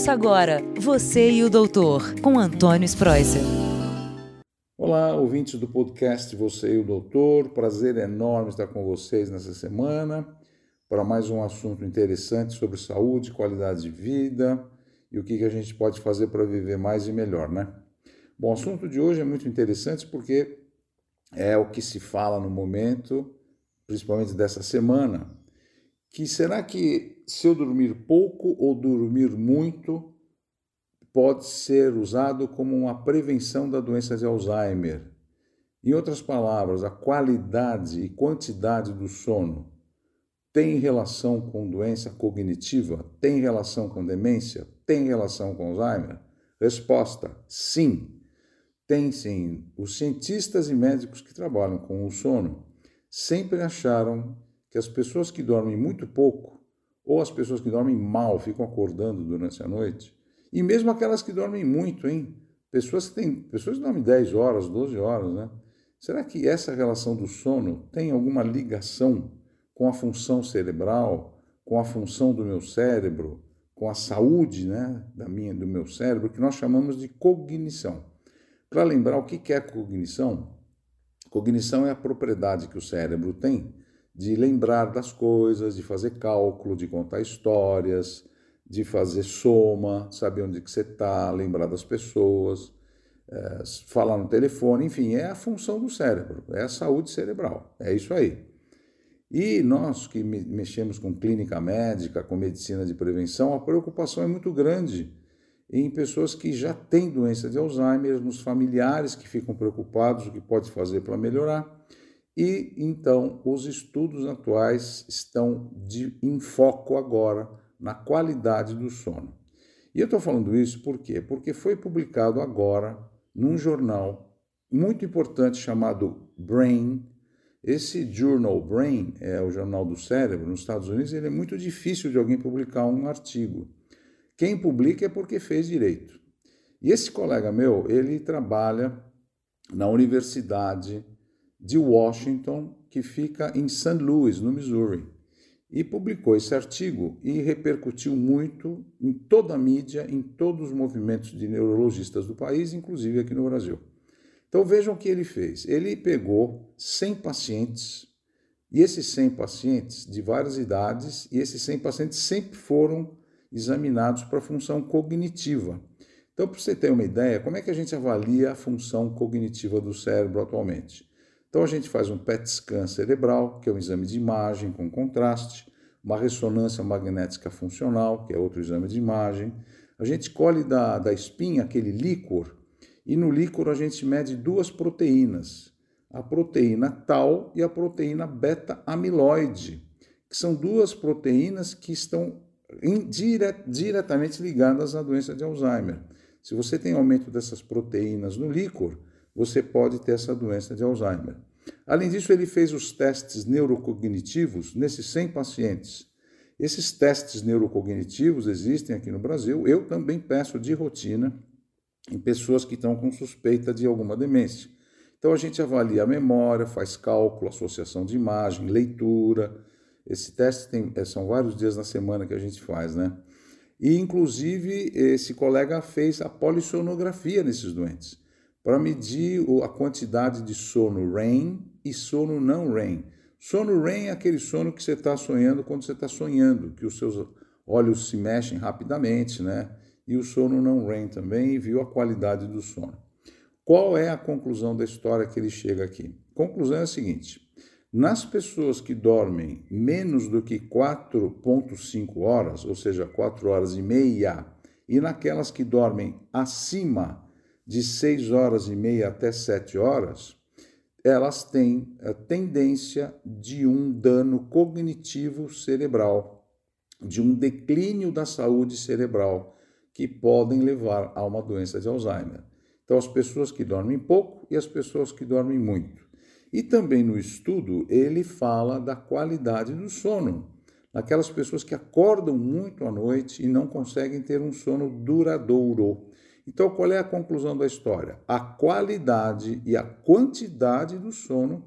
Ouça agora Você e o Doutor, com Antônio Spreuser. Olá, ouvintes do podcast Você e o Doutor. Prazer enorme estar com vocês nessa semana para mais um assunto interessante sobre saúde, qualidade de vida e o que a gente pode fazer para viver mais e melhor, né? Bom, o assunto de hoje é muito interessante porque é o que se fala no momento, principalmente dessa semana, que será que se eu dormir pouco ou dormir muito pode ser usado como uma prevenção da doença de Alzheimer? Em outras palavras, a qualidade e quantidade do sono tem relação com doença cognitiva? Tem relação com demência? Tem relação com Alzheimer? Resposta: sim. Tem sim. Os cientistas e médicos que trabalham com o sono sempre acharam que as pessoas que dormem muito pouco, ou as pessoas que dormem mal, ficam acordando durante a noite, e mesmo aquelas que dormem muito, hein? Pessoas que têm, pessoas que dormem 10 horas, 12 horas, né? Será que essa relação do sono tem alguma ligação com a função cerebral, com a função do meu cérebro, com a saúde, né, da minha, do meu cérebro, que nós chamamos de cognição? Para lembrar o que é cognição, cognição é a propriedade que o cérebro tem de lembrar das coisas, de fazer cálculo, de contar histórias, de fazer soma, saber onde que você está, lembrar das pessoas, é, falar no telefone, enfim, é a função do cérebro, é a saúde cerebral, é isso aí. E nós que mexemos com clínica médica, com medicina de prevenção, a preocupação é muito grande em pessoas que já têm doença de Alzheimer, nos familiares que ficam preocupados, o que pode fazer para melhorar e então os estudos atuais estão de, em foco agora na qualidade do sono. E eu estou falando isso por quê? Porque foi publicado agora num jornal muito importante chamado Brain. Esse journal Brain é o jornal do cérebro nos Estados Unidos. Ele é muito difícil de alguém publicar um artigo. Quem publica é porque fez direito. E esse colega meu, ele trabalha na universidade de Washington, que fica em St. Louis, no Missouri, e publicou esse artigo e repercutiu muito em toda a mídia, em todos os movimentos de neurologistas do país, inclusive aqui no Brasil. Então vejam o que ele fez. Ele pegou 100 pacientes, e esses 100 pacientes de várias idades, e esses 100 pacientes sempre foram examinados para função cognitiva. Então, para você ter uma ideia, como é que a gente avalia a função cognitiva do cérebro atualmente? Então a gente faz um PET scan cerebral, que é um exame de imagem com contraste, uma ressonância magnética funcional, que é outro exame de imagem. A gente colhe da, da espinha aquele líquor, e no líquor a gente mede duas proteínas, a proteína tal e a proteína beta-amiloide, que são duas proteínas que estão dire, diretamente ligadas à doença de Alzheimer. Se você tem aumento dessas proteínas no líquor, você pode ter essa doença de Alzheimer. Além disso, ele fez os testes neurocognitivos nesses 100 pacientes. Esses testes neurocognitivos existem aqui no Brasil. Eu também peço de rotina em pessoas que estão com suspeita de alguma demência. Então a gente avalia a memória, faz cálculo, associação de imagem, leitura. Esse teste tem, eh, são vários dias na semana que a gente faz, né? E inclusive esse colega fez a polissonografia nesses doentes para medir a quantidade de sono REM e sono não REM. Sono REM é aquele sono que você está sonhando quando você está sonhando, que os seus olhos se mexem rapidamente, né? E o sono não REM também, e viu a qualidade do sono. Qual é a conclusão da história que ele chega aqui? Conclusão é a seguinte: nas pessoas que dormem menos do que 4,5 horas, ou seja, 4 horas e meia, e naquelas que dormem acima de 6 horas e meia até 7 horas, elas têm a tendência de um dano cognitivo cerebral, de um declínio da saúde cerebral, que podem levar a uma doença de Alzheimer. Então, as pessoas que dormem pouco e as pessoas que dormem muito. E também no estudo, ele fala da qualidade do sono, naquelas pessoas que acordam muito à noite e não conseguem ter um sono duradouro. Então, qual é a conclusão da história? A qualidade e a quantidade do sono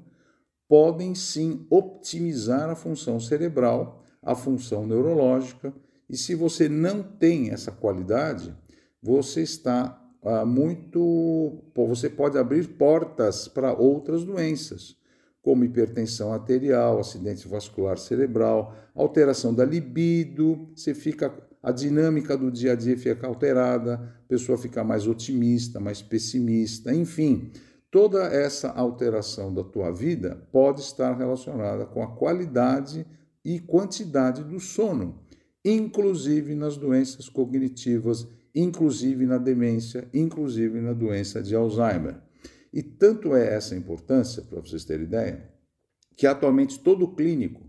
podem sim optimizar a função cerebral, a função neurológica, E se você não tem essa qualidade, você está ah, muito. Você pode abrir portas para outras doenças, como hipertensão arterial, acidente vascular cerebral, alteração da libido, você fica. A dinâmica do dia a dia fica alterada, a pessoa fica mais otimista, mais pessimista, enfim, toda essa alteração da tua vida pode estar relacionada com a qualidade e quantidade do sono, inclusive nas doenças cognitivas inclusive na demência, inclusive na doença de Alzheimer. E tanto é essa importância, para vocês terem ideia, que atualmente todo clínico,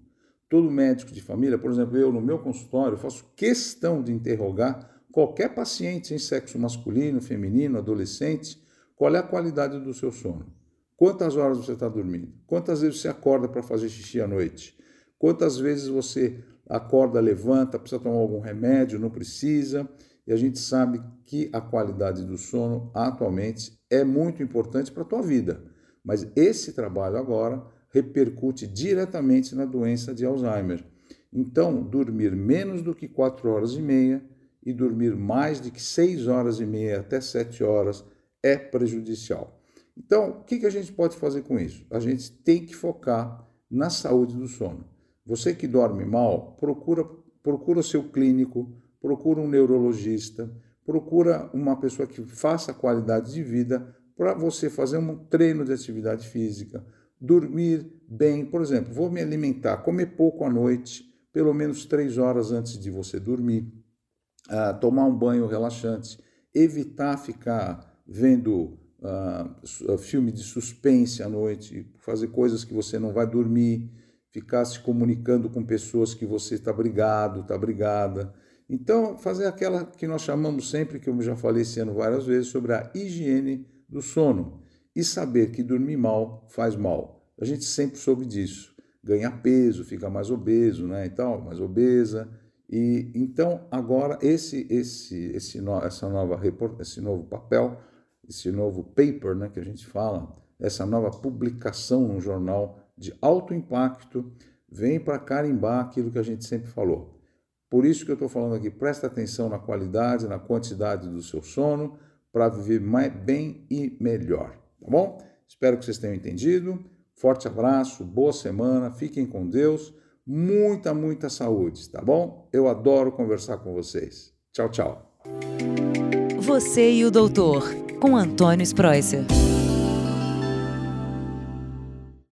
todo médico de família, por exemplo, eu no meu consultório, faço questão de interrogar qualquer paciente em sexo masculino, feminino, adolescente, qual é a qualidade do seu sono. Quantas horas você está dormindo? Quantas vezes você acorda para fazer xixi à noite? Quantas vezes você acorda, levanta, precisa tomar algum remédio, não precisa? E a gente sabe que a qualidade do sono atualmente é muito importante para a tua vida. Mas esse trabalho agora repercute diretamente na doença de Alzheimer. Então, dormir menos do que 4 horas e meia e dormir mais de que 6 horas e meia até 7 horas é prejudicial. Então, o que a gente pode fazer com isso? A gente tem que focar na saúde do sono. Você que dorme mal, procura procura o seu clínico, procura um neurologista, procura uma pessoa que faça qualidade de vida para você fazer um treino de atividade física, dormir bem, por exemplo, vou me alimentar, comer pouco à noite, pelo menos três horas antes de você dormir, uh, tomar um banho relaxante, evitar ficar vendo uh, filme de suspense à noite, fazer coisas que você não vai dormir, ficar se comunicando com pessoas que você está brigado, está brigada. Então, fazer aquela que nós chamamos sempre, que eu já falei esse ano várias vezes, sobre a higiene do sono e saber que dormir mal faz mal. A gente sempre soube disso. Ganha peso, fica mais obeso, né, e tal, mais obesa. E então agora esse esse esse essa nova esse novo papel, esse novo paper, né, que a gente fala, essa nova publicação no jornal de alto impacto vem para carimbar aquilo que a gente sempre falou por isso que eu estou falando aqui, presta atenção na qualidade, na quantidade do seu sono, para viver mais, bem e melhor, tá bom? Espero que vocês tenham entendido. Forte abraço, boa semana, fiquem com Deus, muita, muita saúde, tá bom? Eu adoro conversar com vocês. Tchau, tchau. Você e o doutor, com Antônio Spreuser.